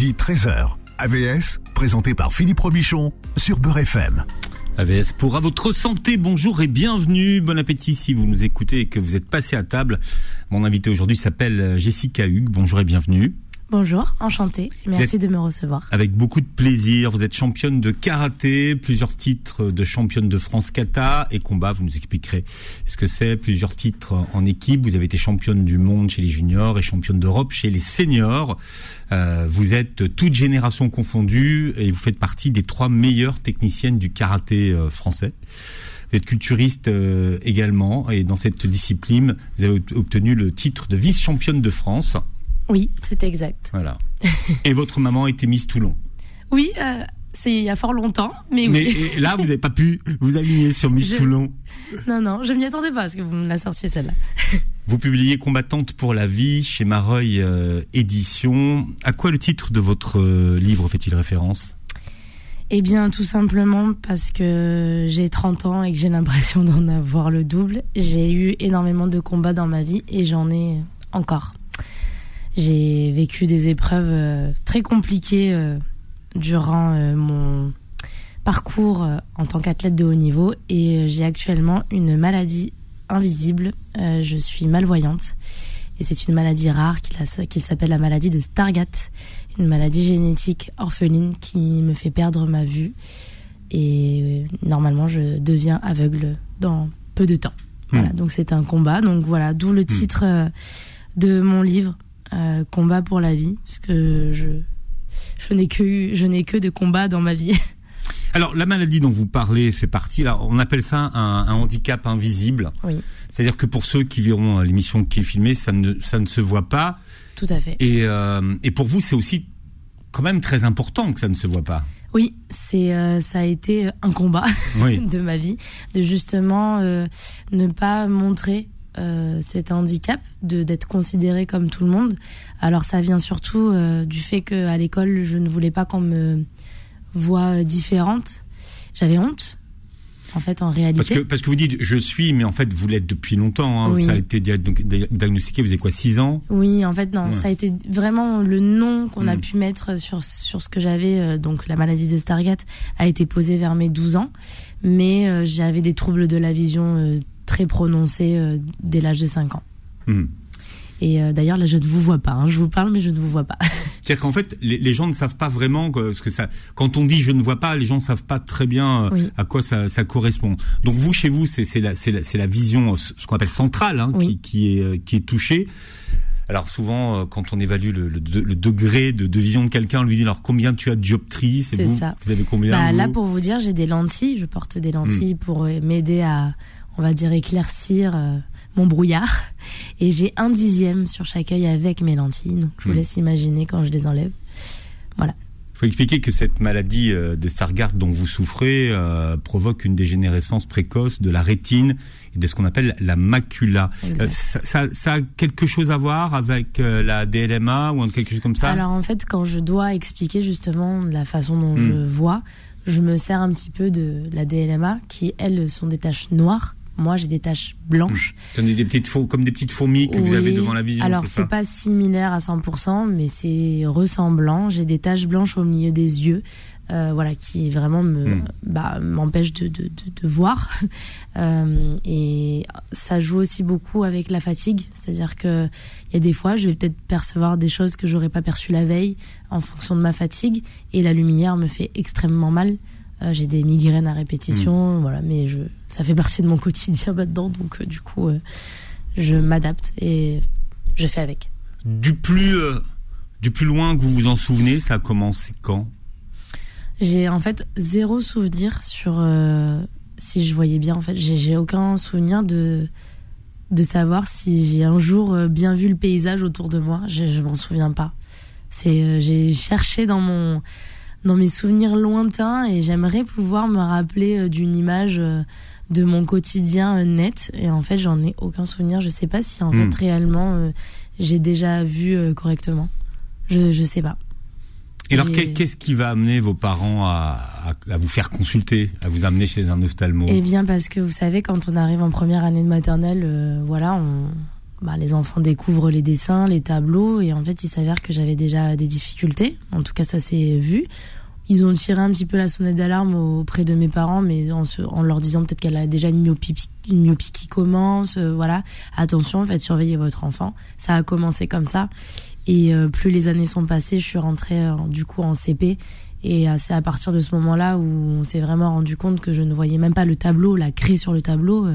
midi 13h. AVS, présenté par Philippe Robichon sur Beurre FM. AVS pour à votre santé, bonjour et bienvenue, bon appétit si vous nous écoutez et que vous êtes passé à table. Mon invité aujourd'hui s'appelle Jessica Hugues, bonjour et bienvenue. Bonjour, enchantée. Merci de me recevoir. Avec beaucoup de plaisir. Vous êtes championne de karaté, plusieurs titres de championne de France kata et combat. Vous nous expliquerez ce que c'est. Plusieurs titres en équipe. Vous avez été championne du monde chez les juniors et championne d'Europe chez les seniors. Euh, vous êtes toute génération confondue et vous faites partie des trois meilleures techniciennes du karaté euh, français. Vous êtes culturiste euh, également et dans cette discipline, vous avez obtenu le titre de vice-championne de France. Oui, c'est exact. Voilà. Et votre maman était Miss Toulon Oui, euh, c'est il y a fort longtemps, mais, mais là, vous n'avez pas pu vous aligner sur Miss Toulon. Non, non, je m'y attendais pas, parce que vous me la sortiez celle-là. Vous publiez Combattante pour la vie chez Mareuil euh, Édition. À quoi le titre de votre euh, livre fait-il référence? Eh bien, tout simplement parce que j'ai 30 ans et que j'ai l'impression d'en avoir le double. J'ai eu énormément de combats dans ma vie et j'en ai encore. J'ai vécu des épreuves euh, très compliquées euh, durant euh, mon parcours en tant qu'athlète de haut niveau et j'ai actuellement une maladie invisible. je suis malvoyante et c'est une maladie rare qui, s'appelle la maladie de Stargardt, une maladie génétique orpheline qui me fait perdre ma vue et normalement je deviens aveugle dans peu de temps. Voilà, hmm. donc c'est un combat. Donc voilà, d'où le hmm. titre de mon livre, euh, combat pour la vie, parce que je, je n'ai que, je n'ai que de combats dans ma vie. Alors, la maladie dont vous parlez fait partie, là, on appelle ça un, un handicap invisible. Oui. C'est-à-dire que pour ceux qui verront l'émission qui est filmée, ça ne, ça ne se voit pas. Tout à fait. Et, euh, et pour vous, c'est aussi quand même très important que ça ne se voit pas. Oui, c'est euh, ça a été un combat de ma vie, de justement euh, ne pas montrer euh, cet handicap de d'être considéré comme tout le monde. Alors ça vient surtout euh, du fait qu'à l'école, je ne voulais pas qu'on me voie différente. J'avais honte. En fait, en réalité. Parce que, parce que vous dites je suis, mais en fait, vous l'êtes depuis longtemps. Hein. Ça a été diagnostiqué, vous avez quoi, 6 ans? Oui, en fait, non. Ça a été vraiment le nom qu'on a hmm. pu mettre sur, sur ce que j'avais. Euh, donc, la maladie de Stargardt a été posée vers mes 12 ans. Mais j'avais des troubles de la vision très prononcé euh, dès l'âge de 5 ans. Hmm. Et euh, d'ailleurs, là, je ne vous vois pas. Hein. Je vous parle, mais je ne vous vois pas. C'est-à-dire qu'en fait, les, gens ne savent pas vraiment que, ce que ça. Quand on dit je ne vois pas, les gens ne savent pas très bien euh, à quoi ça, correspond. Donc vous, chez vous, c'est la, la, la, vision, ce qu'on appelle centrale, hein, qui, qui, est, qui est touchée. Alors souvent, quand on évalue le, degré de, vision de quelqu'un, on lui dit alors combien tu as de dioptries? C'est vous, ça. Vous avez combien bah, Là, pour vous dire, j'ai des lentilles. Je porte des lentilles hmm. pour m'aider à on va dire, éclaircir euh, mon brouillard. Et j'ai un dixième sur chaque œil avec mes lentilles. Donc je vous hmm. laisse imaginer quand je les enlève. Voilà. Il faut expliquer que cette maladie euh, de Stargardt dont vous souffrez euh, provoque une dégénérescence précoce de la rétine et de ce qu'on appelle la macula. ça, ça, a quelque chose à voir avec la DLMA ou quelque chose comme ça? Alors en fait, quand je dois expliquer justement la façon dont je hmm. vois, je me sers un petit peu de la DLMA qui, elles, sont des taches noires moi, j'ai des taches blanches. Mmh. des petites comme des petites fourmis que vous avez devant la vision. Alors, c'est pas similaire à 100%, mais c'est ressemblant. J'ai des taches blanches au milieu des yeux. Euh, voilà, qui vraiment me, mmh. bah, m'empêche de, de, de, voir. Euh, et ça joue aussi beaucoup avec la fatigue, c'est-à-dire que il y a des fois, je vais peut-être percevoir des choses que j'aurais pas perçues la veille en fonction de ma fatigue, et la lumière me fait extrêmement mal. Euh, j'ai des migraines à répétition, hmm. voilà, mais je, ça fait partie de mon quotidien maintenant, donc euh, du coup, euh, je m'adapte et je fais avec. Du plus, du plus loin que vous vous en souvenez, ça a commencé quand? J'ai en fait zéro souvenir sur si je voyais bien. En fait, j'ai aucun souvenir de de savoir si j'ai un jour bien vu le paysage autour de moi. Je, je m'en souviens pas. C'est j'ai cherché dans mon dans mes souvenirs lointains et j'aimerais pouvoir me rappeler euh, d'une image euh, de mon quotidien euh, net. Et en fait j'en ai aucun souvenir. Je sais pas si en fait hmm. réellement j'ai déjà vu correctement. Je je sais pas. Et alors qu'est-ce qui va amener vos parents à, à, vous faire consulter à vous amener chez un ophtalmo? Eh bien parce que vous savez quand on arrive en première année de maternelle voilà on bah, les enfants découvrent les dessins, les tableaux, et en fait, il s'avère que j'avais déjà des difficultés. En tout cas, ça s'est vu. Ils ont tiré un petit peu la sonnette d'alarme auprès de mes parents, mais en, leur disant peut-être qu'elle a déjà une myopie, une myopie qui commence. Euh, voilà, attention, faites surveiller votre enfant. Ça a commencé comme ça. Et euh, plus les années sont passées, je suis rentrée euh, du coup en CP. Et c'est à partir de ce moment-là où on s'est vraiment rendu compte que je ne voyais même pas le tableau, la craie sur le tableau.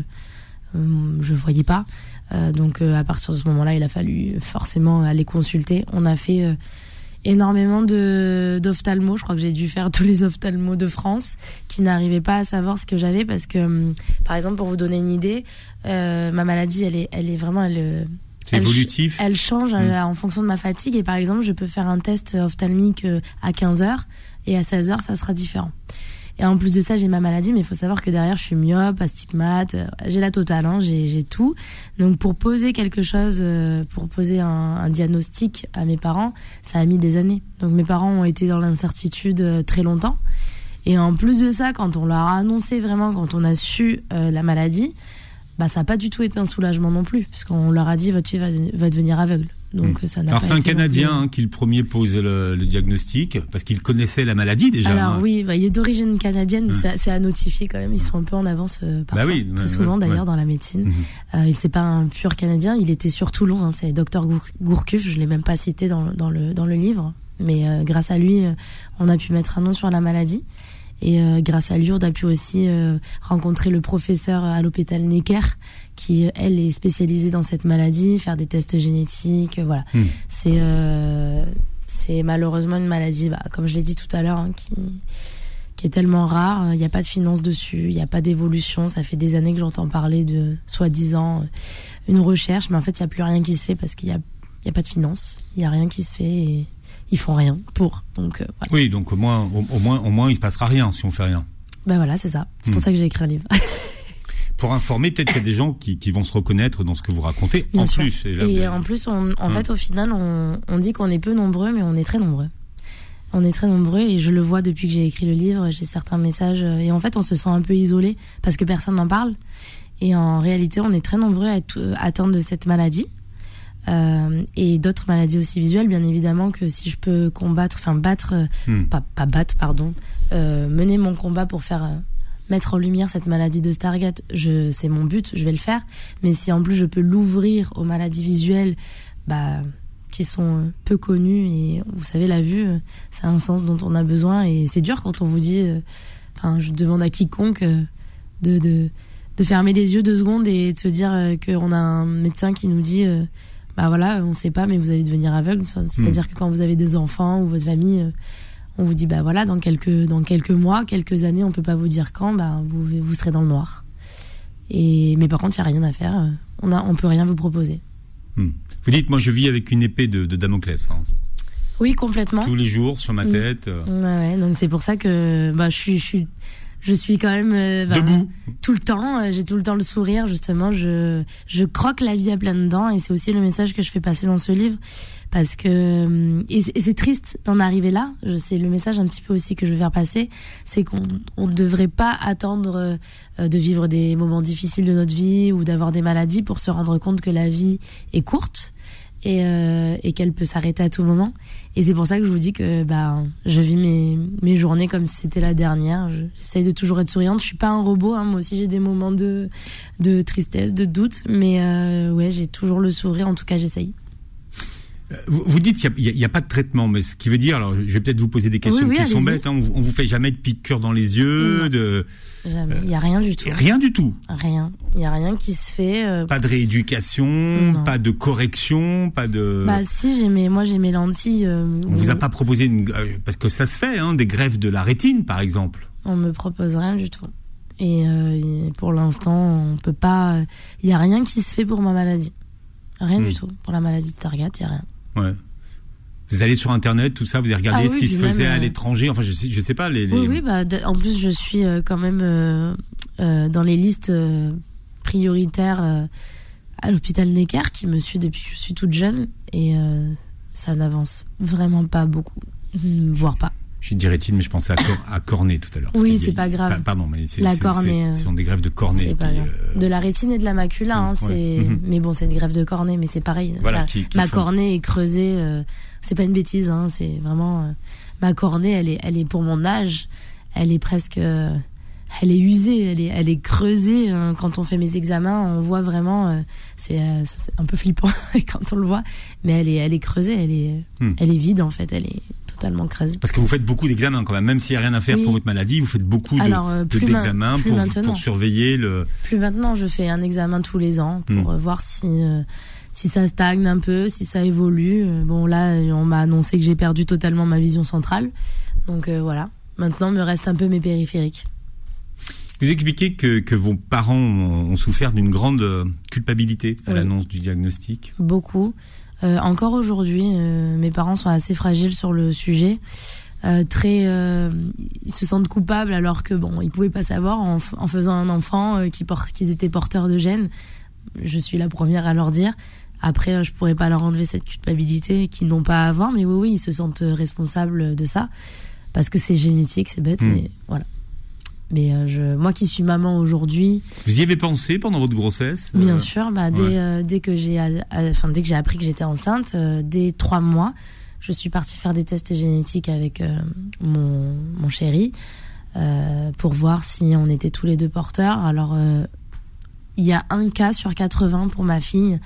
je ne voyais pas. Donc à partir de ce moment-là, il a fallu forcément aller consulter. On a fait énormément de d'ophtalmo. Je crois que j'ai dû faire tous les ophtalmos de France qui n'arrivaient pas à savoir ce que j'avais parce que, hum, par exemple, pour vous donner une idée, euh, ma maladie, elle est, elle est vraiment, elle, euh, c'est évolutif. Elle change hum. euh, en fonction de ma fatigue et par exemple, je peux faire un test ophtalmique à 15 heures et à 16 heures, ça sera différent. Et en plus de ça, j'ai ma maladie, mais il faut savoir que derrière, je suis myope, astigmate, euh, j'ai la totale, hein, j'ai tout. Donc pour poser quelque chose, euh, pour poser un, diagnostic à mes parents, ça a mis des années. Donc mes parents ont été dans l'incertitude euh, très longtemps. Et en plus de ça, quand on leur a annoncé vraiment, quand on a su la maladie, bah ça n'a pas du tout été un soulagement non plus, puisqu'on leur a dit votre fille va devenir aveugle. Donc hmm. ça Alors c'est un Canadien hein, qui le premier pose le, diagnostic parce qu'il connaissait la maladie déjà. Alors hein. oui, bah, il est d'origine canadienne, hmm. c'est à notifier quand même. Ils sont un peu en avance euh, bah parfois, très souvent d'ailleurs dans la médecine. Hmm. Euh, il c'est pas un pur Canadien, il était sur Toulon. Hein, c'est Docteur Gourcuff, je l'ai même pas cité dans, dans, le dans le livre, mais euh, grâce à lui, euh, on a pu mettre un nom sur la maladie. Et grâce à lui, on a pu aussi rencontrer le professeur à l'hôpital Necker qui elle est spécialisée dans cette maladie, faire des tests génétiques, voilà. Hmm. C'est euh, c'est malheureusement une maladie, bah, comme je l'ai dit tout à l'heure, hein, qui qui est tellement rare. Il n'y a pas de finance dessus, il n'y a pas d'évolution. Ça fait des années que j'entends parler de soi-disant euh, une recherche, mais en fait il n'y a plus rien qui se fait parce qu'il y a il y a pas de finance, il y a rien qui se fait et ils font rien pour. Donc euh, voilà. oui, donc au moins au, moins au moins il se passera rien si on fait rien. Ben voilà, c'est ça. C'est pour hmm. ça que j'ai écrit un livre. pour informer peut-être qu'il y a des gens qui, qui, vont se reconnaître dans ce que vous racontez en plus. Et, en plus, on, en fait, au final, on, on dit qu'on est peu nombreux, mais on est très nombreux. On est très nombreux et je le vois depuis que j'ai écrit le livre. J'ai certains messages et en fait, on se sent un peu isolé parce que personne n'en parle. Et en réalité, on est très nombreux à être atteints de cette maladie. Euh, et d'autres maladies aussi visuelles, bien évidemment, que si je peux combattre, enfin battre, hmm. pas, pas battre, pardon, euh, mener mon combat pour faire mettre en lumière cette maladie de Stargate, je, c'est mon but, je vais le faire. Mais si en plus je peux l'ouvrir aux maladies visuelles, bah, qui sont peu connues et vous savez la vue, c'est un sens dont on a besoin et c'est dur quand on vous dit, euh, enfin, je demande à quiconque euh, de, de, de fermer les yeux deux secondes et de se dire euh, qu'on a un médecin qui nous dit, bah voilà, on sait pas, mais vous allez devenir aveugle. C'est-à-dire hmm. que quand vous avez des enfants ou votre famille on vous dit bah voilà dans quelques dans quelques mois, quelques années, on peut pas vous dire quand, bah vous vous serez dans le noir. Et mais par contre, il y a rien à faire. On a on peut rien vous proposer. Hmm. Vous dites moi je vis avec une épée de, de Damoclès. Hein. Oui, complètement. Tous les jours sur ma tête. Ouais, ouais, donc c'est pour ça que bah je suis je suis je suis quand même euh, bah, debout tout le temps. Euh, j'ai tout le temps le sourire justement. Je je croque la vie à plein dents et c'est aussi le message que je fais passer dans ce livre parce que euh, et c'est triste d'en arriver là. C'est le message un petit peu aussi que je veux faire passer, c'est qu'on ne devrait pas attendre de vivre des moments difficiles de notre vie ou d'avoir des maladies pour se rendre compte que la vie est courte et, euh, qu'elle peut s'arrêter à tout moment. Et c'est pour ça que je vous dis que bah, je vis mes, mes journées comme si c'était la dernière. J'essaye de toujours être souriante. Je suis pas un robot. Hein. Moi aussi, j'ai des moments de, de tristesse, de doute. Mais euh, ouais, j'ai toujours le sourire. En tout cas, j'essaye. Euh, vous, dites qu'il n'y a, a, pas de traitement, mais ce qui veut dire, alors je vais peut-être vous poser des questions qui sont bêtes. Hein. on, vous fait jamais de piqûre dans les yeux, de Jamais. Il n'y a rien du tout. Rien du tout. Rien. Il n'y a rien qui se fait. Euh, pas de rééducation, pas de correction, pas de. Bah si, j'ai mes, moi j'ai mes lentilles. Euh, on vous a pas proposé une, euh, parce que ça se fait, hein, des greffes de la rétine, par exemple. On me propose rien du tout. Et, pour l'instant, on peut pas. Il y a rien qui se fait pour ma maladie. Rien du hmm. tout. Pour la maladie de Targat, il y a rien. Ouais. Vous allez sur internet, tout ça, vous allez regarder ah ce qui se faisait à euh, l'étranger. Enfin, je sais, je sais pas les. Oui, oui. Bah, en plus, je suis euh, quand même euh, dans les listes prioritaires à l'hôpital Necker, qui me suit depuis que je suis toute jeune, et ça n'avance vraiment pas beaucoup, voire pas. Je dirais-il, mais je pensais à, cor à cornée tout à l'heure. Oui, c'est pas grave. Pardon, mais c'est la cornée. Ce sont des greffes de cornée. Pas euh... De la rétine et de la macula, hein, c'est. Mhm. Mais bon, c'est une greffe de cornée, mais c'est pareil. Voilà, qui, qui ma font... cornée est creusée. Euh, c'est pas une bêtise, hein, c'est vraiment. Euh, ma cornée, elle est, elle est pour mon âge, elle est presque. Euh, elle est usée, elle est, elle est creusée. Hein. Quand on fait mes examens, on voit vraiment, c'est un peu flippant quand on le voit, mais elle est, elle est creusée, elle est, Hmm. elle est vide en fait, elle est totalement. Parce que vous faites beaucoup d'examens quand même, même s'il n'y a rien à faire Oui. pour votre maladie, vous faites beaucoup de- euh, de- d'examens plus pour, maintenant. pour surveiller le. Plus maintenant, je fais un examen tous les ans pour Hmm. euh, voir si euh, si ça stagne un peu, si ça évolue. Bon là, on m'a annoncé que j'ai perdu totalement ma vision centrale, donc euh, voilà. Maintenant, me reste un peu mes périphériques. Vous expliquez que, que vos parents ont, souffert d'une grande culpabilité à Oui. l'annonce du diagnostic. Beaucoup. Euh, encore aujourd'hui, euh, mes parents sont assez fragiles sur le sujet. Euh, très, euh, ils se sentent coupables alors que bon, ils pouvaient pas savoir en, en faisant un enfant euh, qui porte, qu'ils étaient porteurs de gènes. Je suis la première à leur dire. Après, euh, je pourrais pas leur enlever cette culpabilité qu'ils n'ont pas à avoir, mais oui, oui, ils se sentent responsables de ça parce que c'est génétique, c'est bête, Mm. mais voilà. Mais euh, je, moi qui suis maman aujourd'hui, Vous y avez pensé pendant votre grossesse euh, Bien sûr, bah, dès, ouais. euh, dès que j'ai, enfin dès que j'ai appris que j'étais enceinte, dès trois mois, je suis partie faire des tests génétiques avec mon, mon chéri pour voir si on était tous les deux porteurs. Alors, il y a un cas sur 80 pour ma fille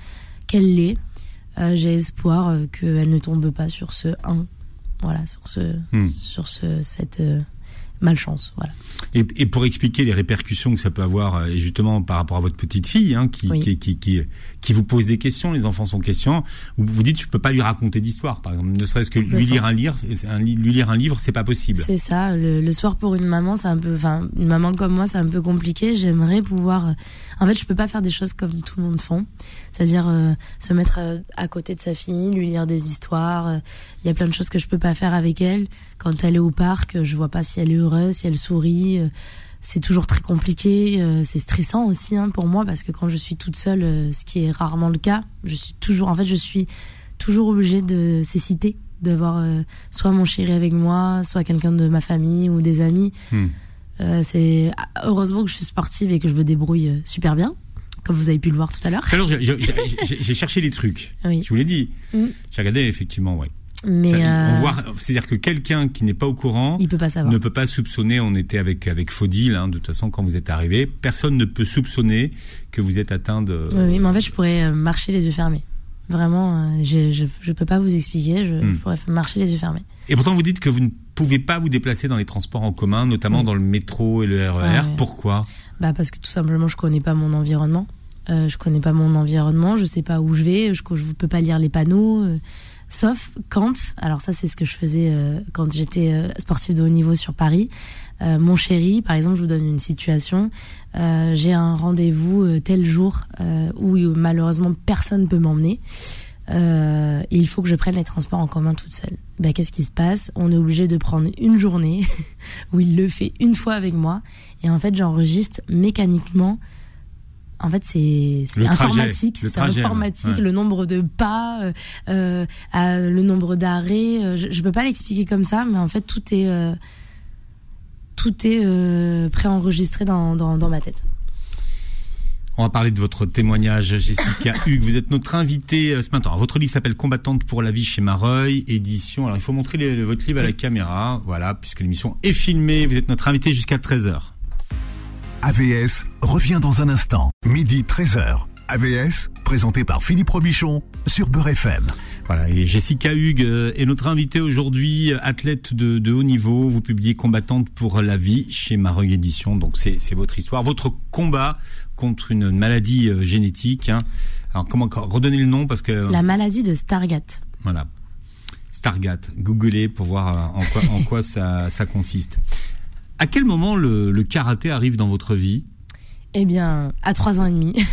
qu'elle l'est. Euh, j'ai espoir euh, qu'elle ne tombe pas sur ce 1. Voilà, sur ce, Hmm. sur ce, cette euh, malchance. Voilà. Et, et pour expliquer les répercussions que ça peut avoir, euh, et justement par rapport à votre petite fille, hein, qui, Oui. qui, qui, qui, qui vous pose des questions, les enfants sont questions, vous vous dites je peux pas lui raconter d'histoire, par exemple, ne serait-ce que lui lire un livre, un, lui lire un livre, c'est pas possible. C'est ça. Le, le soir pour une maman, c'est un peu, enfin, une maman comme moi, c'est un peu compliqué. J'aimerais pouvoir. euh, En fait, je peux pas faire des choses comme tout le monde font, c'est-à-dire euh, se mettre euh, à côté de sa fille, lui lire des histoires. euh, Il y a plein de choses que je peux pas faire avec elle. Quand elle est au parc, je vois pas si elle est heureuse, si elle sourit. C'est toujours très compliqué. C'est stressant aussi hein, pour moi parce que quand je suis toute seule, ce qui est rarement le cas, je suis toujours. En fait, je suis toujours obligée de céciter, d'avoir soit mon chéri avec moi, soit quelqu'un de ma famille ou des amis. Hmm. Euh, c'est heureusement que je suis sportive et que je me débrouille super bien, comme vous avez pu le voir tout à l'heure. L'heure, j'ai- cherché les trucs. Oui. Je vous l'ai dit. Mm. J'ai regardé effectivement, ouais. Mais euh, on voit, c'est-à-dire que quelqu'un qui n'est pas au courant il peut pas savoir. ne peut pas soupçonner. On était avec avec Faudil, hein, de toute façon, quand vous êtes arrivé, personne ne peut soupçonner que vous êtes atteint de. Oui, mais en fait, je pourrais euh, marcher les yeux fermés. Vraiment, euh, je, je je peux pas vous expliquer. Je, Mm. pourrais marcher les yeux fermés. Et pourtant, vous dites que vous ne pouvez pas vous déplacer dans les transports en commun, notamment Oui. dans le métro et le RER. Ouais, ouais. Pourquoi? Bah parce que tout simplement, je connais pas mon environnement. Euh, je connais pas mon environnement. Je sais pas où je vais. Je, je peux pas lire les panneaux. euh, sauf quand. Alors ça, c'est ce que je faisais euh, quand j'étais euh, sportive de haut niveau sur Paris. Mon chéri, par exemple, je vous donne une situation. J'ai un rendez-vous tel jour où malheureusement personne peut m'emmener. Il faut que je prenne les transports en commun toute seule. Ben, Qu'est-ce qui se passe? On est obligé de prendre une journée où il le fait une fois avec moi. Et en fait, j'enregistre mécaniquement. En fait, c'est informatique. C'est informatique. ouais. Le nombre de pas, euh, euh, le nombre d'arrêts. euh, je, je peux pas l'expliquer comme ça, mais en fait, tout est euh, tout est préenregistré dans, dans, dans ma tête. On va parler de votre témoignage, Jessica Hugues. Vous êtes notre invitée ce matin. Alors, votre livre s'appelle Combattante pour la vie chez Mareuil, édition. Alors, il faut montrer les- votre livre à la caméra. Voilà, puisque l'émission est filmée. Vous êtes notre invitée jusqu'à 13h. AVS revient dans un instant, midi 13h. AVS, présenté par Philippe Robichon sur Beurre FM. Voilà, et Jessica Hugues euh, est notre invitée aujourd'hui, euh, athlète de, de haut niveau. Vous publiez Combattante pour la vie chez Mareuil Édition. Donc c'est c'est votre histoire, votre combat contre une maladie euh, génétique. hein. Alors comment redonner le nom parce que La maladie de Stargardt. voilà, Stargate. Googlez pour voir euh, en quoi, en quoi ça, ça consiste. À quel moment le, le karaté arrive dans votre vie? Eh bien, à trois ans et demi.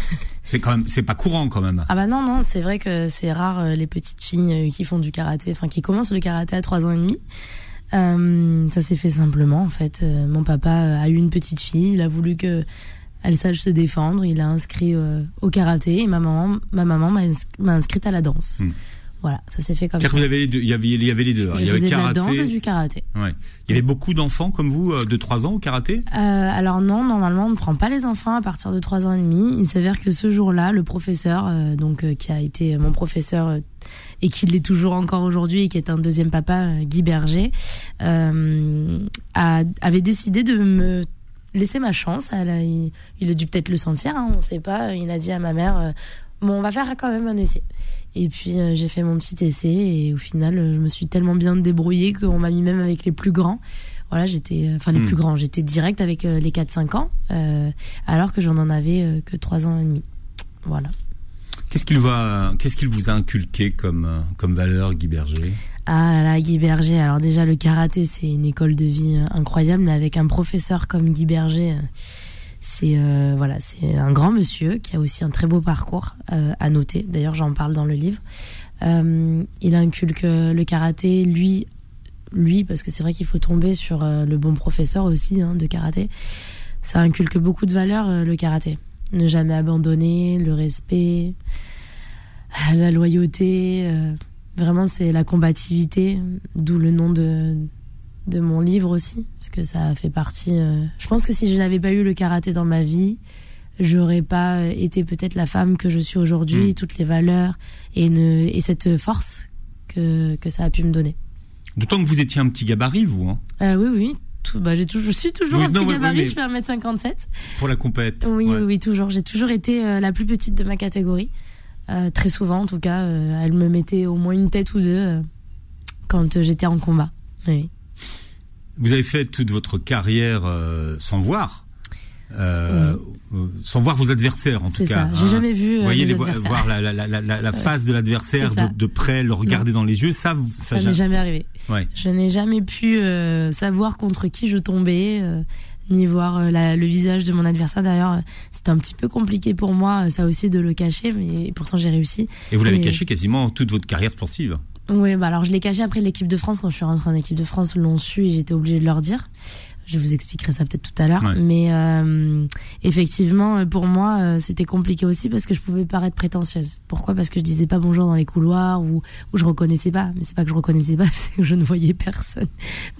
C'est quand même, c'est pas courant quand même. Ah bah non, non, c'est vrai que c'est rare euh, les petites filles euh, qui font du karaté, enfin qui commencent le karaté à 3 ans et demi. Euh, ça s'est fait simplement en fait. Euh, mon papa a eu une petite fille, il a voulu que elle sache se défendre, il a inscrit euh, au karaté et ma maman, ma maman m'a inscrite à la danse. Hmm. Voilà, ça s'est fait comme ça. Vous avez les deux. Il y avait, il y avait les deux. hein. Je il y avait de la danse et du karaté. Ouais. Il y avait beaucoup d'enfants comme vous euh, de 3 ans au karaté? Euh, alors non, normalement on ne prend pas les enfants à partir de 3 ans et demi. Il s'avère que ce jour-là, le professeur, euh, donc euh, qui a été mon professeur et qui l'est toujours encore aujourd'hui et qui est un deuxième papa, Guy Berger, a- avait décidé de me laisser ma chance. Elle a- il, il a dû peut-être le sentir, hein, on ne sait pas. Il a dit à ma mère, bon, on va faire quand même un essai. Et puis euh, j'ai fait mon petit essai et au final, euh, je me suis tellement bien débrouillée qu'on m'a mis même avec les plus grands. Voilà, j'étais, euh, enfin les Hmm. plus grands, j'étais direct avec euh, les 4-5 ans, alors que j'en en avais que 3 ans et demi. Voilà. Qu'est-ce qu'il va, qu'est-ce qu'il vous a inculqué comme comme valeur, Guy Berger? Ah là là, Guy Berger. Alors déjà, le karaté, c'est une école de vie incroyable, mais avec un professeur comme Guy Berger, c'est euh, voilà, c'est un grand monsieur qui a aussi un très beau parcours euh, à noter. D'ailleurs, j'en parle dans le livre. Euh, il inculque le karaté, lui, lui, parce que c'est vrai qu'il faut tomber sur le bon professeur aussi hein, de karaté. Ça inculque beaucoup de valeurs le karaté. Ne jamais abandonner, le respect, la loyauté. Vraiment, c'est la combativité, d'où le nom de, de mon livre aussi, parce que ça fait partie. euh, Je pense que si je n'avais pas eu le karaté dans ma vie, j'aurais pas été peut-être la femme que je suis aujourd'hui, Mm. toutes les valeurs et, une, et cette force que, que ça a pu me donner. D'autant que vous étiez un petit gabarit, vous, hein, Euh, oui, oui. Tout, bah, je suis toujours Oui, un non, petit ouais, gabarit, ouais, je fais 1m57. pour la compète. Oui, Ouais. oui, oui, toujours. J'ai toujours été euh, la plus petite de ma catégorie. Très souvent, en tout cas, elle me mettait au moins une tête ou deux quand j'étais en combat. Oui. Vous avez fait toute votre carrière euh, sans voir, euh, euh, sans voir vos adversaires en tout cas. ça. J'ai hein. jamais vu Vous voyez les vo- voir la, la, la, la, la- la face de l'adversaire de, de près, le regarder dans les yeux, ça, ça, n'est jamais arrivé. Ouais. Je n'ai jamais pu euh, savoir contre qui je tombais, euh, ni voir le visage de mon adversaire. D'ailleurs, c'était un petit peu compliqué pour moi, ça aussi, de le cacher, mais pourtant j'ai réussi. Et vous l'avez Et- caché quasiment toute votre carrière sportive. Oui, bah alors je l'ai caché après l'équipe de France quand je suis rentrée en équipe de France, l'ont su et j'étais obligée de leur dire. Je vous expliquerai ça peut-être tout à l'heure, Ouais. mais euh, effectivement euh, pour moi euh, c'était compliqué aussi parce que je pouvais paraître prétentieuse. Pourquoi? Parce que je disais pas bonjour dans les couloirs ou ou je reconnaissais pas. Mais c'est pas que je reconnaissais pas, c'est que je ne voyais personne.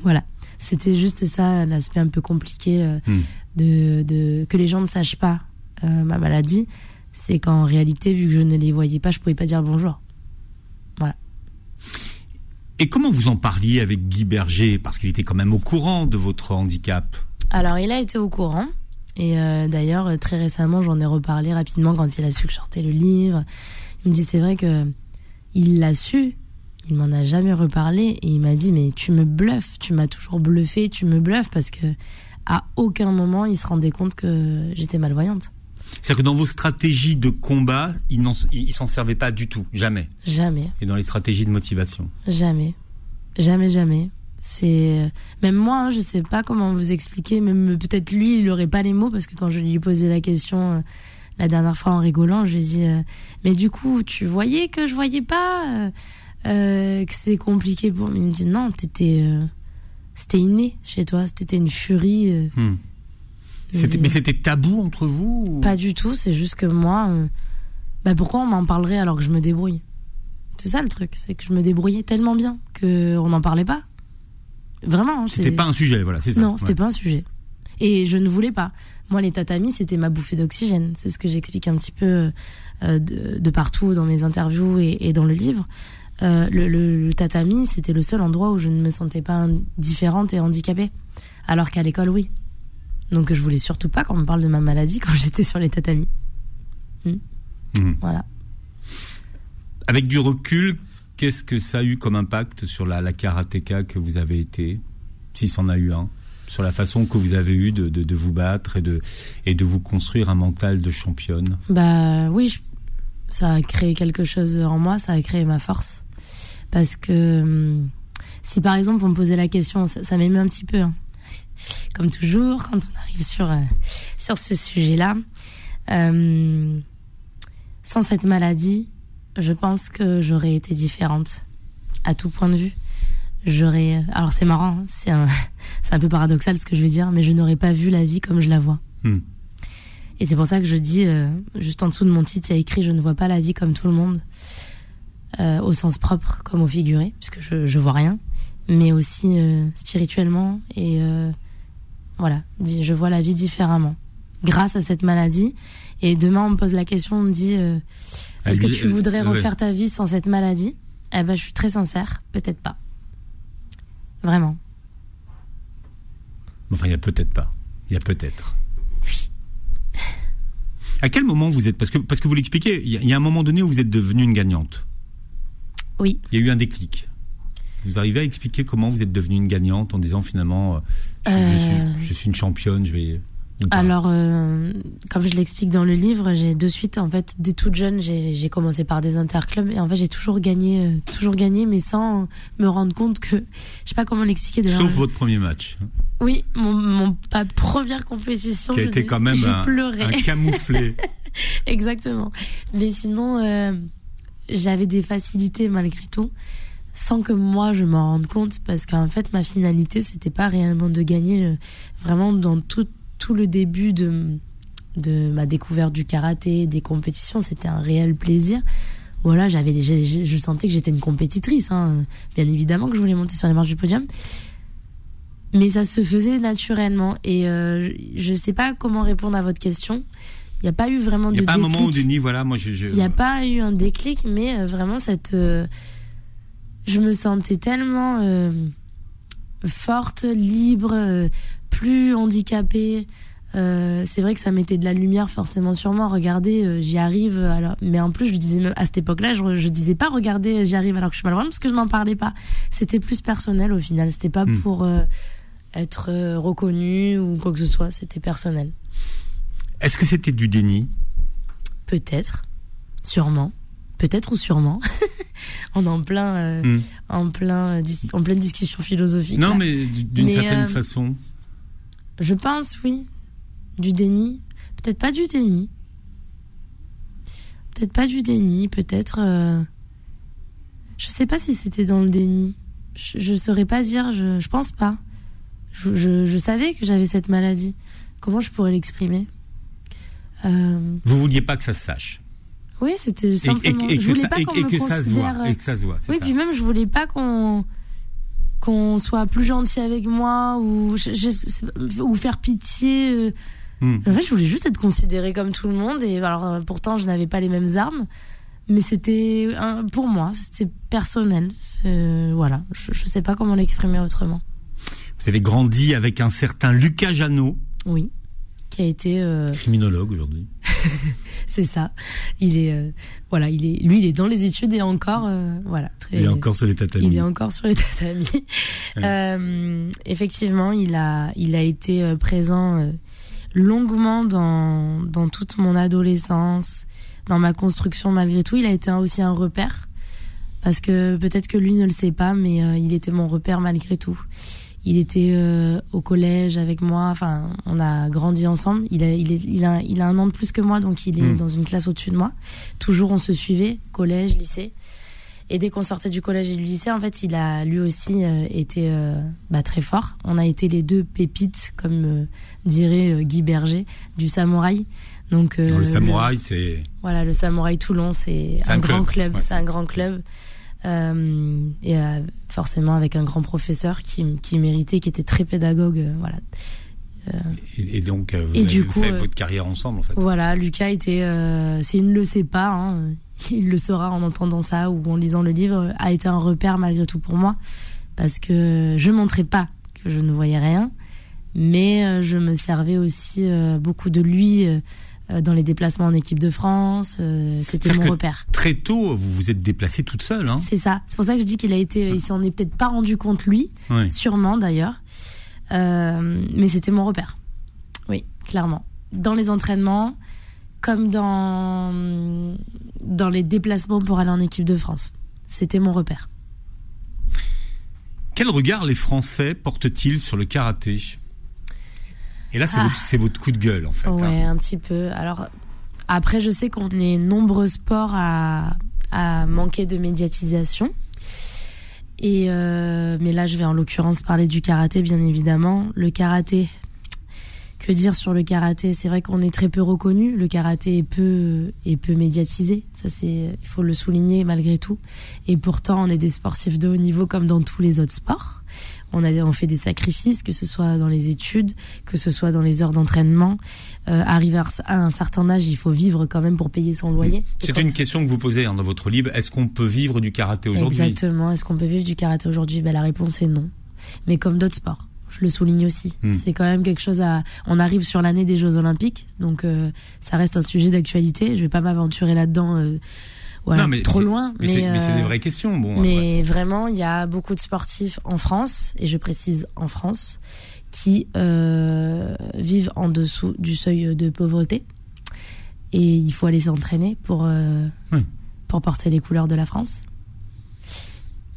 Voilà, c'était juste ça l'aspect un peu compliqué euh, Hmm. de, de que les gens ne sachent pas ma maladie. C'est qu'en réalité, vu que je ne les voyais pas, je pouvais pas dire bonjour. Et comment vous en parliez avec Guy Berger? Parce qu'il était quand même au courant de votre handicap. Alors, il a été au courant. Et euh, d'ailleurs, euh, très récemment, j'en ai reparlé rapidement quand il a su que je sortais le livre. Il me dit, c'est vrai que il l'a su. Il m'en a jamais reparlé. Et il m'a dit, mais tu me bluffes. Tu m'as toujours bluffé. Tu me bluffes parce que à aucun moment, il se rendait compte que j'étais malvoyante. C'est-à-dire que dans vos stratégies de combat, il n'en- il il s'en servait pas du tout, jamais. Jamais. Et dans les stratégies de motivation. Jamais. Jamais, jamais. C'est même moi, hein, je sais pas comment vous expliquer. Même peut-être lui, il aurait pas les mots parce que quand je lui posais la question euh, la dernière fois en rigolant, je lui ai dit euh, mais du coup, tu voyais que je voyais pas, euh, euh, que c'était compliqué pour. Il me dit non, t'étais, euh, c'était inné chez toi, c'était une furie. euh. Hmm. C'était- mais c'était tabou entre vous ou- pas du tout. C'est juste que moi, euh, bah pourquoi on m'en parlerait alors que je me débrouille? C'est ça le truc, c'est que je me débrouillais tellement bien que on n'en parlait pas. Vraiment. hein, C'était pas un sujet, voilà, c'est ça. Non, c'était Ouais. pas un sujet. Et je ne voulais pas. Moi, les tatamis, c'était ma bouffée d'oxygène. C'est ce que j'explique un petit peu euh, de, de partout dans mes interviews et, et dans le livre. Euh, le, le- le tatami, c'était le seul endroit où je ne me sentais pas différente et handicapée. Alors qu'à l'école, oui. Donc je voulais surtout pas qu'on me parle de ma maladie quand j'étais sur les tatamis. Mhm. Voilà. Avec du recul, qu'est-ce que ça a eu comme impact sur la, la karatéka que vous avez été, si c'en a eu un, sur la façon que vous avez eu de, de, de vous battre et de, et de vous construire un mental de championne? Bah oui, je- ça a créé quelque chose en moi, ça a créé ma force. Parce que hum, si par exemple on me posait la question, ça, ça un petit peu. hein. Comme toujours, quand on arrive sur, euh, sur ce sujet-là, euh, sans cette maladie, je pense que j'aurais été différente à tout point de vue. J'aurais. Alors c'est marrant, hein, c'est un, un peu paradoxal ce que je vais dire, mais je n'aurais pas vu la vie comme je la vois. Hmm. Et c'est pour ça que je dis, euh, juste en dessous de mon titre, il y a écrit Je ne vois pas la vie comme tout le monde. euh, au sens propre comme au figuré, puisque je, je vois rien, mais aussi euh, spirituellement et voilà, dit- je vois la vie différemment grâce à cette maladie. Et demain, on me pose la question, on me dit euh, est-ce que tu voudrais euh, ouais. refaire ta vie sans cette maladie? Eh ben, je suis très sincère, peut-être pas. Vraiment. Enfin, il y a peut-être pas. Il y a peut-être. Oui. À quel moment vous êtes parce que parce que vous l'expliquez, il y, y a un moment donné où vous êtes devenue une gagnante. Oui. Il y a eu un déclic. Vous arrivez à expliquer comment vous êtes devenue une gagnante en disant finalement, euh, je, Euh. suis, je suis une championne, je vais. Alors, euh, comme je l'explique dans le livre, j'ai de suite, en fait, dès toute jeune, j'ai commencé par des interclubs et en fait, j'ai toujours gagné, toujours gagné, mais sans me rendre compte que, je sais pas comment l'expliquer. d'ailleurs. Sauf votre premier match, Oui, mon, mon ma première compétition. qui a été quand même un, un camouflé. Exactement. Mais sinon, euh, j'avais des facilités malgré tout, sans que moi je m'en rende compte, parce qu'en fait, ma finalité, c'était pas réellement de gagner. euh, Vraiment, dans tout, tout le début de, de ma découverte du karaté, des compétitions, c'était un réel plaisir. Voilà, j'avais, je sentais que j'étais une compétitrice. Hein. Bien évidemment que je voulais monter sur les marches du podium. Mais ça se faisait naturellement. Et euh, je sais pas comment répondre à votre question. Il n'y a pas eu vraiment Il n'y de a pas un moment où déclic. Denis, voilà, moi je. je- Il n'y a pas eu un déclic, mais euh, vraiment cette. euh, je me sentais tellement euh, forte, libre, euh, plus handicapée. Euh, c'est vrai que ça mettait de la lumière forcément sur moi. Regardez, j'y arrive. Alors, mais en plus, je disais à cette époque-là, je, je disais pas regardez, j'y arrive alors que je suis malheureuse parce que je n'en parlais pas. C'était plus personnel au final. C'était pas Hmm. pour être euh, reconnu ou quoi que ce soit. C'était personnel. Est-ce que c'était du déni? Peut-être, sûrement, peut-être ou sûrement. On est en plein, euh, Hmm. en plein, euh, en pleine discussion philosophique. Non, là. mais d'une certaine euh, façon. Je pense, oui, du déni. Peut-être pas du déni. Peut-être pas du déni. Peut-être. Je sais pas si c'était dans le déni. Je, je saurais pas dire. Je, je pense pas. Je, je, je savais que j'avais cette maladie. Comment je pourrais l'exprimer? Euh, Vous vouliez pas que ça se sache? Oui, c'était Et, et- simplement. et je voulais ça, pas et- qu'on et me que ça se considère, voit. euh, Et que ça se voit, Oui, ça. puis même, je voulais pas qu'on qu'on soit plus gentil avec moi ou je- je- ou faire pitié. euh. Hmm. En fait, je voulais juste être considérée comme tout le monde. Et alors, euh, pourtant, je n'avais pas les mêmes armes, mais c'était pour moi, c'était personnel. Voilà, je, je sais pas comment l'exprimer autrement. Vous avez grandi avec un certain Lucas Janot, Oui, qui a été, euh, criminologue aujourd'hui. c'est ça. Il est, euh, voilà, il est, lui, il est dans les études et encore, euh, voilà. Très, Il est encore sur les tatamis. Il est encore sur les tatamis. Euh, effectivement, il a, il a été euh, présent euh, longuement dans, dans toute mon adolescence, dans ma construction malgré tout. Il a été aussi un repère. Parce que peut-être que lui ne le sait pas, mais euh, il était mon repère malgré tout. Il était euh, au collège avec moi. Enfin, on a grandi ensemble. Il a, il, est, il, a, il a un an de plus que moi, donc il est Hmm. dans une classe au-dessus de moi. Toujours, on se suivait, collège, lycée. Et dès qu'on sortait du collège et du lycée, en fait, il a lui aussi euh, été euh, bah, très fort. On a été les deux pépites, comme dirait Guy Berger, du samouraï. Donc, le samouraï, c'est. voilà, le Samouraï Toulon, c'est C'est un, un grand club, club. ouais. C'est un grand club. Euh, et euh, forcément avec un grand professeur qui, qui méritait, qui était très pédagogue. euh, voilà. Et, et donc, vous Et avez du vous coup, avez votre carrière ensemble, en fait. Voilà, Lucas était, s'il ne le sait pas, hein, il le saura en entendant ça ou en lisant le livre, a été un repère malgré tout pour moi. Parce que je montrais pas que je ne voyais rien, mais je me servais aussi beaucoup de lui dans les déplacements en équipe de France. euh, C'était mon repère. Très tôt, vous vous êtes déplacée toute seule. Hein C'est ça. C'est pour ça que je dis qu'il a été, il s'en est peut-être pas rendu compte lui, sûrement d'ailleurs. Euh, mais c'était mon repère. Oui, clairement. Dans les entraînements, comme dans, dans les déplacements pour aller en équipe de France. C'était mon repère. Quel regard les Français portent-ils sur le karaté? Et là, c'est Ah. votre, c'est votre coup de gueule, en fait. Ouais, hein. un petit peu. Alors, après, je sais qu'on est nombreux sports à, à manquer de médiatisation. Et euh, mais là, je vais en l'occurrence parler du karaté, bien évidemment. Le karaté, Que dire sur le karaté? C'est vrai qu'on est très peu reconnu. Le karaté est peu, est peu médiatisé. Ça, c'est, il faut le souligner malgré tout. Et pourtant, on est des sportifs de haut niveau comme dans tous les autres sports. On a, on fait des sacrifices, que ce soit dans les études, que ce soit dans les heures d'entraînement. Euh, arriver à un certain âge, il faut vivre quand même pour payer son loyer. C'est une question que vous posez hein, dans votre livre. Est-ce qu'on peut vivre du karaté aujourd'hui? Exactement. Est-ce qu'on peut vivre du karaté aujourd'hui? Ben, La réponse est non. Mais comme d'autres sports je le souligne aussi. Hmm. C'est quand même quelque chose à. On arrive sur l'année des Jeux Olympiques, donc euh, ça reste un sujet d'actualité. Je vais pas m'aventurer là-dedans. Euh, non, mais trop loin. Mais, c'est des vraies questions. Bon, mais vraiment, il y a beaucoup de sportifs en France, et je précise en France, qui euh, vivent en dessous du seuil de pauvreté. Et il faut aller s'entraîner pour, euh, pour porter les couleurs de la France.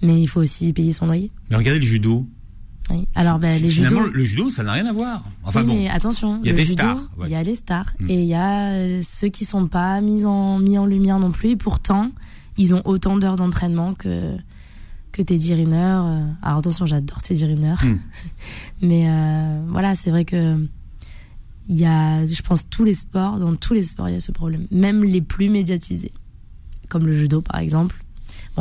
Mais il faut aussi payer son loyer. Mais regardez le judo. Oui. Alors, ben, les Finalement, le judo, ça n'a rien à voir. Enfin bon. Mais attention, il y a des stars. Il y a les stars mm. et il y a euh, ceux qui sont pas mis en mis en lumière non plus. Et pourtant, ils ont autant d'heures d'entraînement que que Teddy Riner. Euh, alors attention, j'adore Teddy Riner. Hmm. Mais euh, voilà, c'est vrai que il y a, je pense, tous les sports, dans tous les sports, il y a ce problème. Même les plus médiatisés, comme le judo par exemple.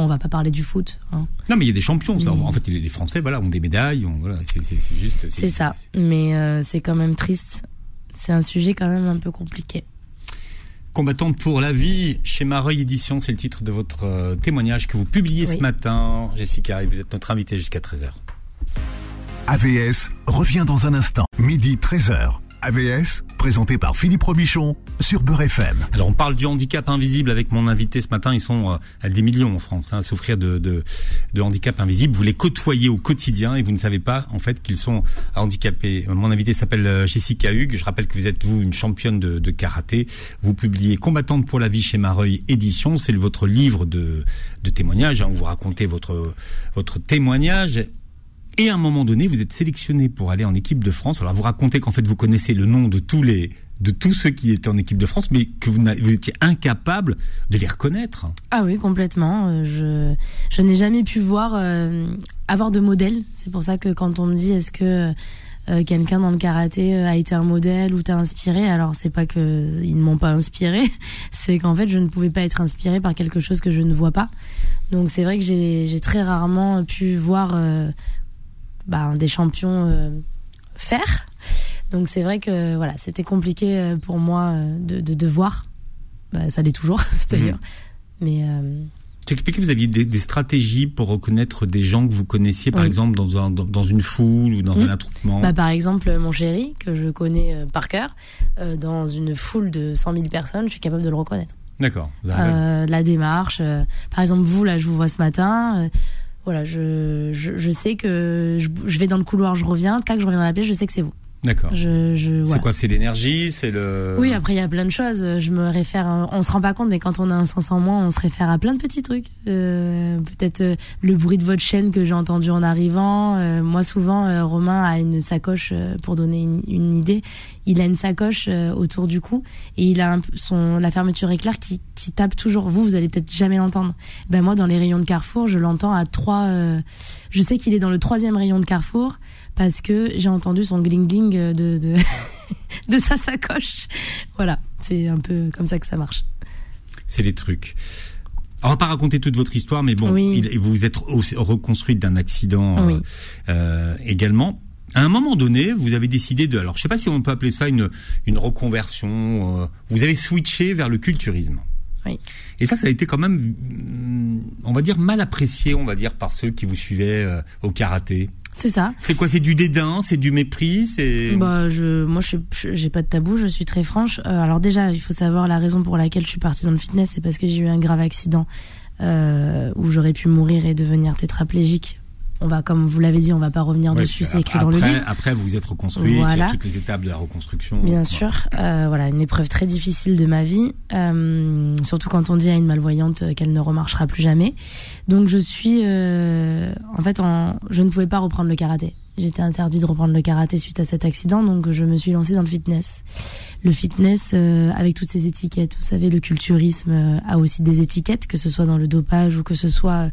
On va pas parler du foot. Hein. Non, mais il y a des champions. En fait, les Français, voilà, ont des médailles. voilà, c'est juste. C'est ça. Mais euh, c'est quand même triste. C'est un sujet quand même un peu compliqué. Combattante pour la vie chez Mareuil Édition, c'est le titre de votre euh, témoignage que vous publiez ce matin. Jessica, et vous êtes notre invitée jusqu'à 13h. AVS revient dans un instant, midi 13h. AVS, présenté par Philippe Robichon sur Beurre FM. Alors on parle du handicap invisible avec mon invité ce matin. Ils sont euh, à des millions en France hein, à souffrir de, de, de, handicap invisible. Vous les côtoyez au quotidien et vous ne savez pas en fait qu'ils sont handicapés. Mon invité s'appelle euh, Jessica Hugues. Je rappelle que vous êtes vous une championne de, de karaté. Vous publiez Combattante pour la vie chez Mareuil Édition. C'est votre livre de, de témoignages. Hein, vous racontez votre votre témoignage et à un moment donné, vous êtes sélectionné pour aller en équipe de France. Alors vous racontez qu'en fait vous connaissez le nom de tous les de tous ceux qui étaient en équipe de France, mais que vous, vous étiez incapable de les reconnaître. Ah oui, complètement. Euh, je, je n'ai jamais pu voir euh, avoir de modèle. C'est pour ça que quand on me dit est-ce que euh, quelqu'un dans le karaté a été un modèle ou t'a inspiré, alors c'est pas que ils ne m'ont pas inspiré, c'est qu'en fait je ne pouvais pas être inspiré par quelque chose que je ne vois pas. Donc c'est vrai que j'ai très rarement pu voir bah, des champions euh, faire. Donc c'est vrai que voilà, c'était compliqué euh, pour moi euh, de, de, voir. Bah, ça l'est toujours d'ailleurs. Mhm. Mais tu expliques que vous aviez des, stratégies pour reconnaître des gens que vous connaissiez, par exemple, dans, un, dans, une foule ou dans un attroupement bah, Par exemple, mon chéri, que je connais par cœur, dans une foule de 100 000 personnes, je suis capable de le reconnaître. D'accord. la démarche. par exemple, vous, là, je vous vois ce matin voilà, je, je, sais que je, vais dans le couloir, je reviens, tac, je reviens dans la pièce, je sais que c'est vous. D'accord. Je, C'est quoi C'est l'énergie C'est le. Oui, après il y a plein de choses. Je me réfère. On se rend pas compte, mais quand on a un sens en moins, on se réfère à plein de petits trucs. Euh, peut-être euh, le bruit de votre chaîne que j'ai entendu en arrivant. Euh, moi, souvent, Romain a une sacoche pour donner une, idée. Il a une sacoche autour du cou et il a son la fermeture éclair qui, qui tape toujours. Vous, vous allez peut-être jamais l'entendre. Ben moi, dans les rayons de Carrefour, je l'entends à trois. je sais qu'il est dans le troisième rayon de Carrefour parce que j'ai entendu son gling gling de, de, de sa sacoche. Voilà, c'est un peu comme ça que ça marche. C'est les trucs. On va pas raconter toute votre histoire, mais bon, vous vous êtes reconstruite d'un accident euh, euh, également. À un moment donné, vous avez décidé de, alors je sais pas si on peut appeler ça une une reconversion. Euh, vous avez switché vers le culturisme. Oui. Et ça, ça a été quand même, on va dire, mal apprécié, on va dire, par ceux qui vous suivaient au karaté. C'est ça. C'est quoi C'est du dédain C'est du mépris C'est bah je moi je j'ai pas de tabou, je suis très franche. Euh, alors déjà, il faut savoir la raison pour laquelle je suis partie dans le fitness, c'est parce que j'ai eu un grave accident euh, où j'aurais pu mourir et devenir tétraplégique on va, comme vous l'avez dit, on va pas revenir dessus, c'est écrit dans le livre. Après, vous êtes reconstruite, il y a toutes les étapes de la reconstruction. Bien sûr, euh, voilà, une épreuve très difficile de ma vie, euh, surtout quand on dit à une malvoyante qu'elle ne remarchera plus jamais. Donc je suis, euh, en fait, en, je ne pouvais pas reprendre le karaté. J'étais interdit de reprendre le karaté suite à cet accident, donc je me suis lancée dans le fitness. Le fitness, avec toutes ces étiquettes, vous savez, le culturisme a aussi des étiquettes, que ce soit dans le dopage ou que ce soit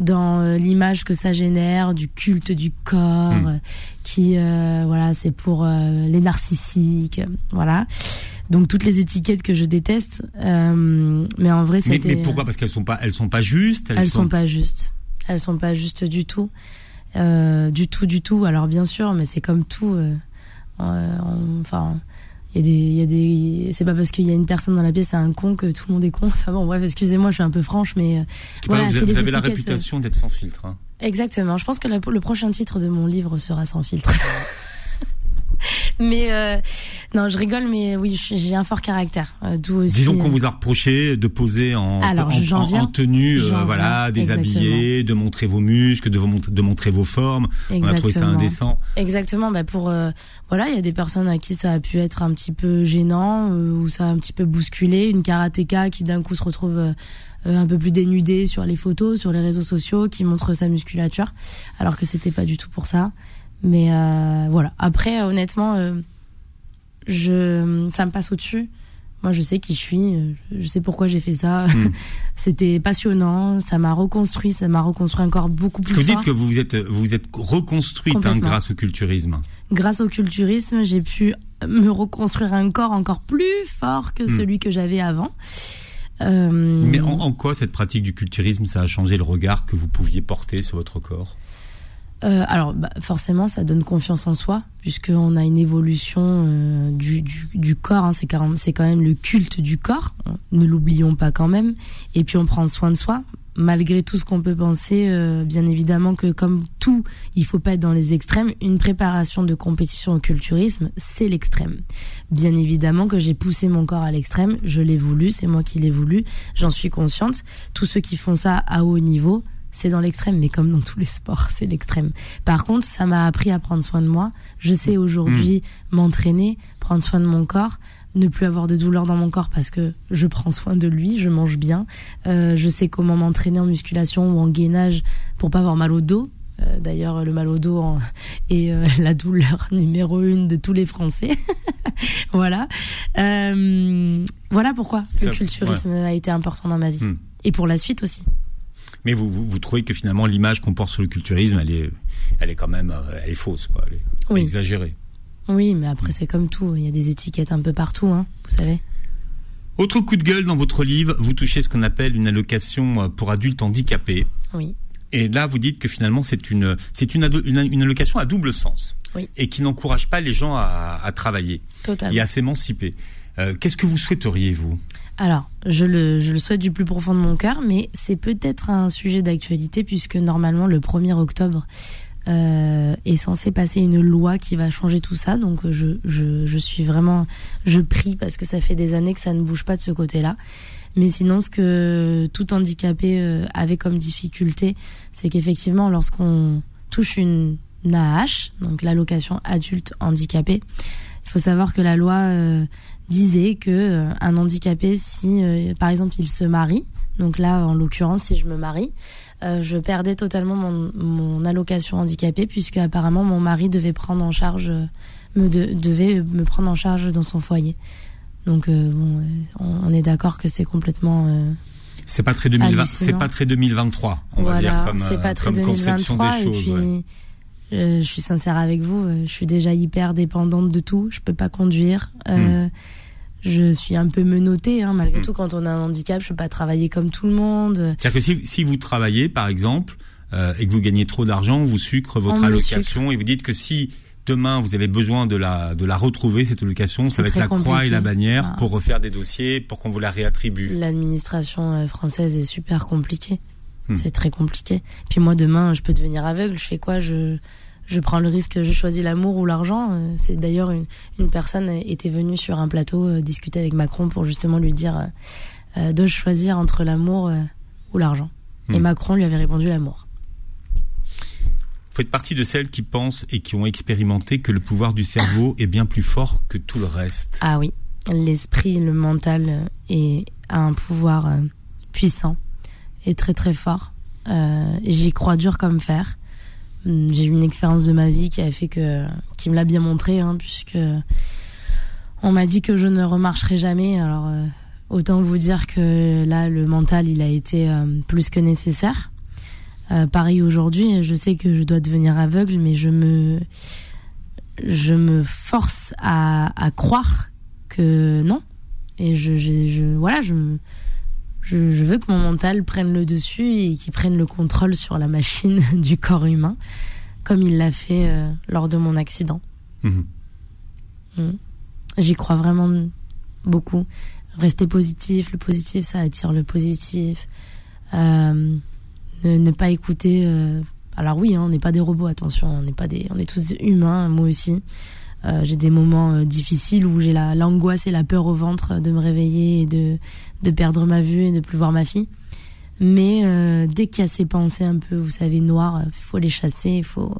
dans euh, l'image que ça génère du culte du corps, Mm. euh, qui euh, voilà, c'est pour euh, les narcissiques, voilà. Donc toutes les étiquettes que je déteste, euh, mais en vrai Mais, c'était. mais pourquoi? Parce qu'elles sont pas, elles sont pas justes. Elles sont pas justes. Elles sont pas justes du tout. Du tout, du tout. Alors bien sûr, mais c'est comme tout. on- Enfin, il y a des, il y a des. C'est pas parce qu'il y a une personne dans la pièce, c'est un con que tout le monde est con. Enfin bon, bref, excusez-moi, je suis un peu franche, mais euh, que Voilà, vous, c'est vous avez la réputation d'être sans filtre. hein. exactement. Je pense que la- le prochain titre de mon livre sera sans filtre. mais euh, non, je rigole, mais oui, j'ai un fort caractère. euh, D'où aussi. Disons qu'on vous a reproché de poser en, Alors, en, j'en en- viens. en tenue, euh, voilà, de montrer vos muscles, de, vous montrer, de montrer vos formes. On a trouvé ça Exactement. indécent. Exactement, bah pour euh, voilà, il y a des personnes à qui ça a pu être un petit peu gênant euh, ou ça a un petit peu bousculé, une karatéka qui d'un coup se retrouve euh, euh, un peu plus dénudée sur les photos, sur les réseaux sociaux, qui montre sa musculature, alors que c'était pas du tout pour ça. Mais euh, voilà. Après, euh, honnêtement, euh, je ça me passe au-dessus. Moi, je sais qui je suis, je sais pourquoi j'ai fait ça. Mm. C'était passionnant, ça m'a reconstruit, ça m'a reconstruit encore beaucoup plus Vous fort. dites que vous vous êtes, vous vous êtes reconstruite hein, grâce au culturisme. grâce au culturisme, j'ai pu me reconstruire un corps encore plus fort que Hmm. celui que j'avais avant. Euh, Mais en, en quoi cette pratique du culturisme, ça a changé le regard que vous pouviez porter sur votre corps? Euh, alors, bah, forcément, ça donne confiance en soi, puisqu'on a une évolution euh, du, corps. hein, c'est quand, même- c'est quand même le culte du corps. Ne l'oublions pas quand même. Et puis, on prend soin de soi. Malgré tout ce qu'on peut penser, euh, bien évidemment que comme tout, il faut pas être dans les extrêmes. Une préparation de compétition au culturisme, c'est l'extrême. Bien évidemment que j'ai poussé mon corps à l'extrême. Je l'ai voulu, c'est moi qui l'ai voulu. J'en suis consciente. Tous ceux qui font ça à haut niveau, c'est dans l'extrême, mais comme dans tous les sports, c'est l'extrême. Par contre, ça m'a appris à prendre soin de moi. Je sais aujourd'hui m'entraîner, prendre soin de mon corps, ne plus avoir de douleur dans mon corps parce que je prends soin de lui, je mange bien. Euh, je sais comment m'entraîner en musculation ou en gainage pour pas avoir mal au dos. Euh, D'ailleurs, le mal au dos en- est euh, la douleur numéro une de tous les Français. voilà. Voilà pourquoi Ça- le culturisme a été important dans ma vie. Hmm. Et pour la suite aussi. Mais vous, vous, vous trouvez que finalement l'image qu'on porte sur le culturisme, elle est, elle est quand même, euh, elle est fausse, quoi. Elle est Oui. exagérée. Oui, mais après, c'est comme tout. Il y a des étiquettes un peu partout, hein, vous savez. Autre coup de gueule dans votre livre, vous touchez ce qu'on appelle une allocation euh, pour adultes handicapés. Oui. Et là, vous dites que finalement, c'est une, c'est une, ado- une, une allocation à double sens. Oui. Et qui n'encourage pas les gens à, à travailler Totalement. et à s'émanciper. Euh, Qu'est-ce que vous souhaiteriez, vous? Alors, je le, souhaite du plus profond de mon cœur, mais c'est peut-être un sujet d'actualité puisque normalement le 1er octobre euh, est censé passer une loi qui va changer tout ça. Donc je suis vraiment, je prie parce que ça fait des années que ça ne bouge pas de ce côté-là. Mais sinon, ce que tout handicapé euh, avait comme difficulté, c'est qu'effectivement, lorsqu'on touche une AH, donc l'allocation adulte handicapé, il faut savoir que la loi euh, disait que euh, un handicapé, si euh, par exemple il se marie, donc là en l'occurrence si je me marie, je perdais totalement mon, mon allocation handicapée puisque apparemment mon mari devait prendre en charge, me de- devait me prendre en charge dans son foyer. Donc bon, on, on est d'accord que c'est complètement C'est pas très 2020, c'est pas très 2023, on va dire comme, pas très comme conception 2023 des et choses. puis ouais. Euh, je suis sincère avec vous, euh, je suis déjà hyper dépendante de tout, je peux pas conduire. euh, Je suis un peu menottée, hein, malgré Hmm. tout. Quand on a un handicap, je peux pas travailler comme tout le monde. C'est-à-dire que si, si vous travaillez, par exemple, euh, et que vous gagnez trop d'argent, vous sucre votre On allocation et vous dites que si demain vous avez besoin de la de la retrouver cette allocation, ça va être la croix et la bannière Ah, pour refaire des dossiers pour qu'on vous la réattribue. L'administration française est super compliquée. Hmm. C'est très compliqué. Puis moi, demain, je peux devenir aveugle. Je fais quoi? Je, je prends le risque, je choisis l'amour ou l'argent. Euh, C'est d'ailleurs une, une personne était venue sur un plateau euh, discuter avec Macron pour justement lui dire euh, euh, de choisir entre l'amour ou l'argent? Et Hmm. Macron lui avait répondu l'amour. Vous faites partie de celles qui pensent et qui ont expérimenté que le pouvoir du cerveau est bien plus fort que tout le reste. Ah oui, l'esprit, le mental est, a un pouvoir puissant très très fort. Euh, J'y crois dur comme fer. Hum, J'ai eu une expérience de ma vie qui a fait que, qui me l'a bien montré, hein, puisque on m'a dit que je ne remarcherai jamais. Alors euh, autant vous dire que là, le mental, il a été euh, plus que nécessaire. pareil aujourd'hui, je sais que je dois devenir aveugle, mais je me, je me force à, croire que non. Et je, je, voilà, je, je, veux que mon mental prenne le dessus et qu'il prenne le contrôle sur la machine du corps humain, comme il l'a fait lors de mon accident. Mhm. Mm. J'y crois vraiment beaucoup. Rester positif, le positif, ça attire le positif. Euh, ne, pas écouter. Euh, alors oui, hein, on n'est pas des robots, attention, on n'est pas des, on est tous humains, moi aussi. Euh, j'ai des moments difficiles où j'ai la l'angoisse et la peur au ventre de me réveiller et de, de perdre ma vue et de plus voir ma fille. Mais dès qu'il y a ces pensées un peu, vous savez, noires, il faut les chasser, il faut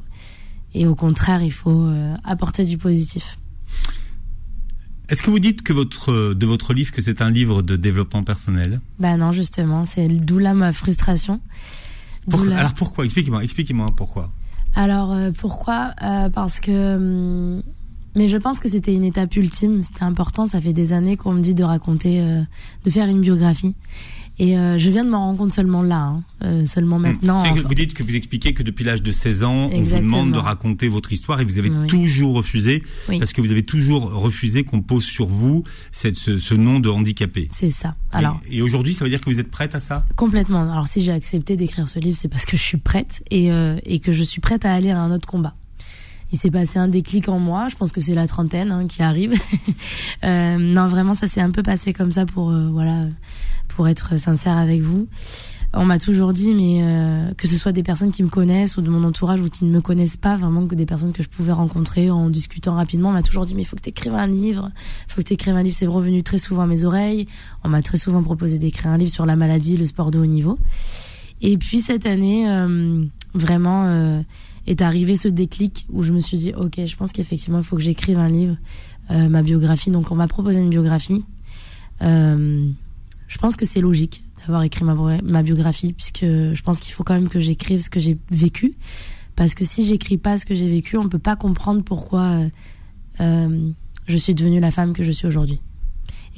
et au contraire, il faut apporter du positif. Est-ce que vous dites que votre de votre livre que c'est un livre de développement personnel? Bah non, justement, c'est d'où là ma frustration. Alors pourquoi? Expliquez-moi, expliquez-moi pourquoi. Alors euh, pourquoi? Euh, Parce que hum, mais je pense que c'était une étape ultime, c'était important, ça fait des années qu'on me dit de raconter euh, de faire une biographie. Et euh, je viens de m'en rendre compte seulement là, hein. euh, seulement hmm. maintenant. vous dites que vous expliquez que depuis l'âge de 16 ans, on vous demande de raconter votre histoire et vous avez toujours refusé, parce que vous avez toujours refusé qu'on pose sur vous cette, ce, ce nom de handicapé. C'est ça. Alors. Et, aujourd'hui, ça veut dire que vous êtes prête à ça? Complètement. Alors si j'ai accepté d'écrire ce livre, c'est parce que je suis prête et, euh, et que je suis prête à aller à un autre combat il s'est passé un déclic en moi. Je pense que c'est la trentaine hein, qui arrive. euh, non, vraiment, ça s'est un peu passé comme ça pour euh, voilà pour être sincère avec vous. On m'a toujours dit, mais euh, que ce soit des personnes qui me connaissent ou de mon entourage ou qui ne me connaissent pas, vraiment que des personnes que je pouvais rencontrer en discutant rapidement, on m'a toujours dit, mais il faut que tu un livre, faut que tu écrives un livre, c'est revenu très souvent à mes oreilles. On m'a très souvent proposé d'écrire un livre sur la maladie, le sport de haut niveau. Et puis cette année, euh, vraiment, euh, est arrivé ce déclic où je me suis dit, ok, je pense qu'effectivement, il faut que j'écrive un livre, ma biographie. Donc on m'a proposé une biographie. Euh, je pense que c'est logique d'avoir écrit ma, biographie, puisque je pense qu'il faut quand même que j'écrive ce que j'ai vécu. Parce que si j'écris pas ce que j'ai vécu, on peut pas comprendre pourquoi euh, euh, je suis devenue la femme que je suis aujourd'hui.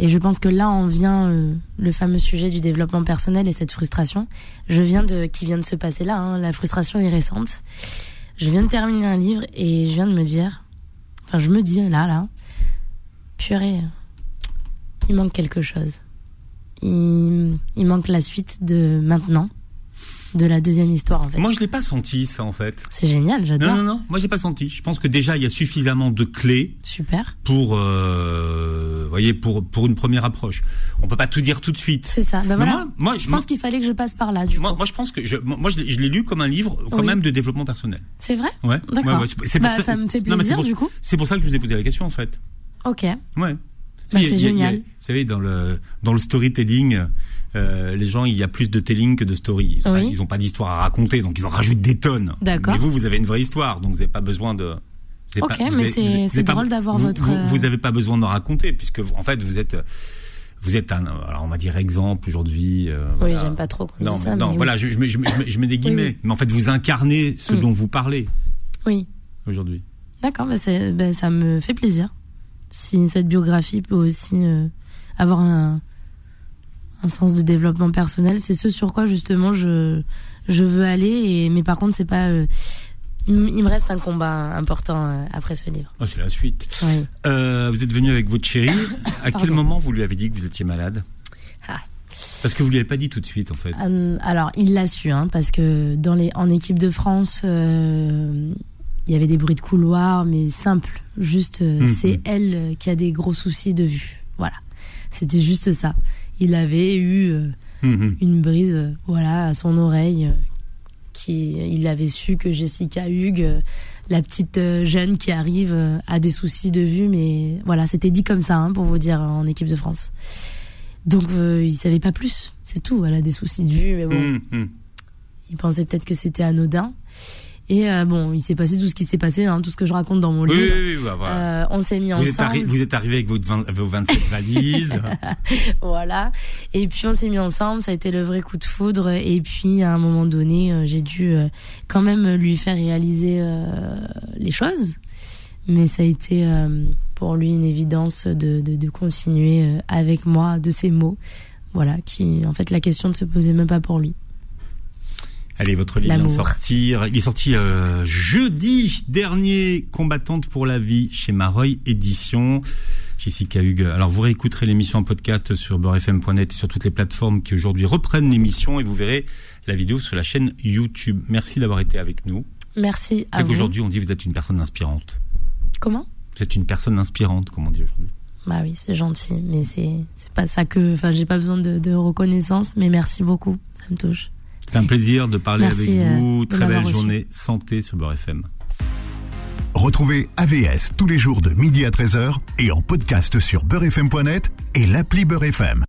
Et je pense que là en vient euh, le fameux sujet du développement personnel et cette frustration. Je viens de, qui vient de se passer là. Hein, la frustration est récente. Je viens de terminer un livre et je viens de me dire, enfin je me dis là là, purée, il manque quelque chose il, manque la suite de maintenant de la deuxième histoire en fait. Moi je l'ai pas senti ça en fait. C'est génial, j'adore. Non non non, moi j'ai pas senti. Je pense que déjà il y a suffisamment de clés. Super. Pour euh, voyez pour pour une première approche. On peut pas tout dire tout de suite. C'est ça. Ben voilà. moi, je pense qu'il fallait que je passe par là du moi, Moi je pense que je moi je l'ai lu comme un livre quand même de développement personnel. C'est vrai Ouais. D'accord. Ouais, bah, ça, me fait plaisir du coup. C'est pour ça que je vous ai posé la question en fait. OK. Ouais. Bah, c'est génial. vous savez, dans le dans le storytelling, euh, les gens, il y a plus de telling que de story. Ils n'ont pas, d'histoire à raconter, donc ils en rajoutent des tonnes. D'accord. Mais vous, vous avez une vraie histoire, donc vous n'avez pas besoin de. Ok, mais c'est drôle d'avoir votre. Vous n'avez pas besoin de raconter, puisque en fait, vous êtes vous êtes un, alors on va dire exemple aujourd'hui. Euh, oui, j'aime pas trop qu'on non, ça. Non, voilà, je, je, mets, je, mets des guillemets, mais en fait, vous incarnez ce mm. dont vous parlez. Oui. Aujourd'hui. D'accord, bah, bah, ça me fait plaisir si cette biographie peut aussi euh, avoir un, un sens de développement personnel, c'est ce sur quoi justement je, je veux aller. Et, mais par contre, c'est pas. Euh, il, me reste un combat important euh, après ce livre. Oh, c'est la suite. vous êtes venu avec votre chérie. À quel moment vous lui avez dit que vous étiez malade? Ah. Parce que vous lui avez pas dit tout de suite en fait. alors il l'a su, hein, parce que dans les, en équipe de France, il y avait des bruits de couloir, mais simple. Juste, euh, mhm. c'est elle euh, qui a des gros soucis de vue. Voilà. C'était juste ça. Il avait eu euh, mhm. une brise, voilà, à son oreille. qui, il avait su que Jessica Hugues, la petite jeune qui arrive, a des soucis de vue, mais voilà, c'était dit comme ça, hein, pour vous dire, en équipe de France. Donc, il savait pas plus. C'est tout. Elle a des soucis de vue, mais bon. Mhm. Il pensait peut-être que c'était anodin. Et euh, bon, il s'est passé tout ce qui s'est passé, hein, tout ce que je raconte dans mon livre. Oui, oui, bah, voilà. euh, on s'est mis vous ensemble. Êtes vous êtes arrivé avec votre 20, vos 27 valises. voilà. Et puis on s'est mis ensemble, ça a été le vrai coup de foudre. Et puis à un moment donné, euh, j'ai dû quand même lui faire réaliser les choses. Mais ça a été pour lui une évidence de, de, de continuer avec moi de ces mots. Voilà, qui en fait la question ne se posait même pas pour lui. Allez, votre livre vient de sortir. Il est sorti euh, jeudi dernier, Combattante pour la vie chez Mareuil Édition. Jessica Hugues. Alors vous réécouterez l'émission en podcast sur beurrefm.net et sur toutes les plateformes qui aujourd'hui reprennent l'émission et vous verrez la vidéo sur la chaîne YouTube. Merci d'avoir été avec nous. Merci à vous. qu'aujourd'hui on dit que vous êtes une personne inspirante. Comment? Vous êtes une personne inspirante, comme on dit aujourd'hui. Bah oui, c'est gentil, mais c'est c'est pas ça que. Enfin, j'ai pas besoin de, de reconnaissance, mais merci beaucoup, ça me touche. C'est un plaisir de parler avec euh, vous. Très belle journée santé sur Beurre FM. Retrouvez AVS tous les jours de midi à 13h et en podcast sur beurrefm.net et l'appli Beurre FM.